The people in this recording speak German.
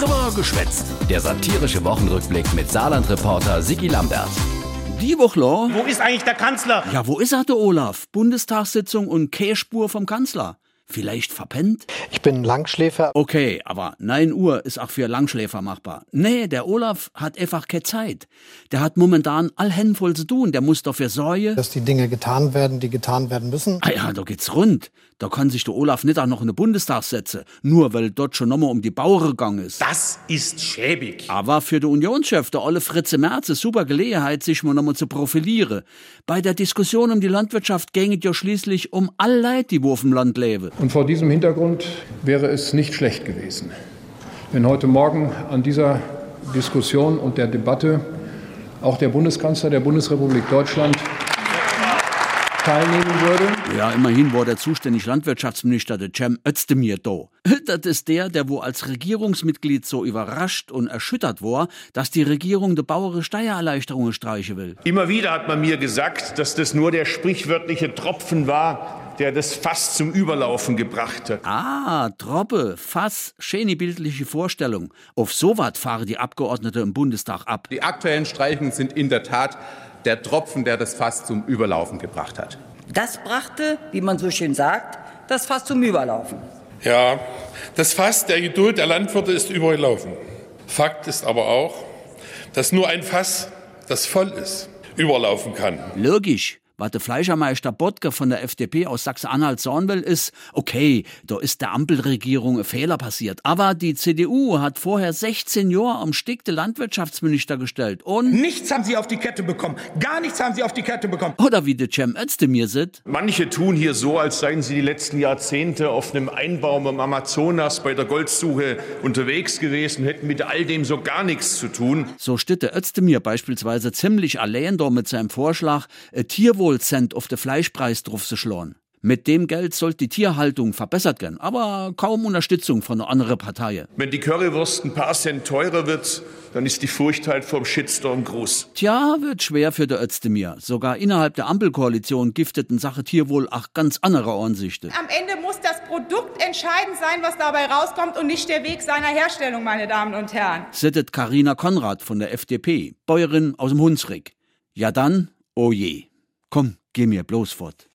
Drüber geschwätzt. Der satirische Wochenrückblick mit Saarland-Reporter Sigi Lambert. Die Woche, Wo ist eigentlich der Kanzler? Ja, wo ist er, der Olaf? Bundestagssitzung und Käspur vom Kanzler. Vielleicht verpennt? Ich bin Langschläfer. Okay, aber 9 Uhr ist auch für Langschläfer machbar. Nee, der Olaf hat einfach keine Zeit. Der hat momentan all Hände voll zu tun. Der muss dafür sorgen. Dass die Dinge getan werden, die getan werden müssen. Ah ja, da geht's rund. Da kann sich der Olaf nicht auch noch in den Bundestag setzen. Nur weil dort schon nochmal um die Bauern gegangen ist. Das ist schäbig. Aber für den Unionschef, der Olle Fritze Merz, ist super Gelegenheit, sich mal nochmal zu profilieren. Bei der Diskussion um die Landwirtschaft ging es ja schließlich um all Leid, die wo auf dem Land leben. Und vor diesem Hintergrund wäre es nicht schlecht gewesen, wenn heute Morgen an dieser Diskussion und der Debatte auch der Bundeskanzler der Bundesrepublik Deutschland teilnehmen würde. Ja, immerhin war der zuständige Landwirtschaftsminister, der Cem Özdemir, da. Das ist der, der wo als Regierungsmitglied so überrascht und erschüttert war, dass die Regierung der Bauern Steuererleichterungen streichen will. Immer wieder hat man mir gesagt, dass das nur der sprichwörtliche Tropfen war, der das Fass zum Überlaufen gebracht hat. Ah, Troppe, Fass, schöne bildliche Vorstellung. Auf so wat fahren die Abgeordnete im Bundestag ab. Die aktuellen Streichungen sind in der Tat der Tropfen, der das Fass zum Überlaufen gebracht hat. Das brachte, wie man so schön sagt, das Fass zum Überlaufen. Ja, das Fass der Geduld der Landwirte ist überlaufen. Fakt ist aber auch, dass nur ein Fass, das voll ist, überlaufen kann. Logisch. Was der Fleischermeister Bottke von der FDP aus Sachsen-Anhalt sagen will, ist, okay, da ist der Ampelregierung ein Fehler passiert. Aber die CDU hat vorher 16 Jahre am Stick den Landwirtschaftsminister gestellt. Und, Nichts haben sie auf die Kette bekommen. Gar nichts haben sie auf die Kette bekommen. oder wie der Cem Özdemir sieht, Manche tun hier so, als seien sie die letzten Jahrzehnte auf einem Einbaum im Amazonas bei der Goldsuche unterwegs gewesen, hätten mit all dem so gar nichts zu tun. so steht der Özdemir beispielsweise ziemlich allein da mit seinem Vorschlag, ein Tierwohlcent auf den Fleischpreis drauf zu schlagen. Mit dem Geld sollte die Tierhaltung verbessert werden, aber kaum Unterstützung von einer anderen Partei. Wenn die Currywurst ein paar Cent teurer wird, dann ist die Furcht halt vom Shitstorm groß. Tja, wird schwer für der Özdemir. Sogar innerhalb der Ampelkoalition gifteten Sache Tierwohl auch ganz andere Ansichten. Am Ende muss das Produkt entscheidend sein, was dabei rauskommt und nicht der Weg seiner Herstellung, meine Damen und Herren. Sittet Karina Konrad von der FDP, Bäuerin aus dem Hunsrück. Ja dann, oh je. Komm, geh mir bloß fort.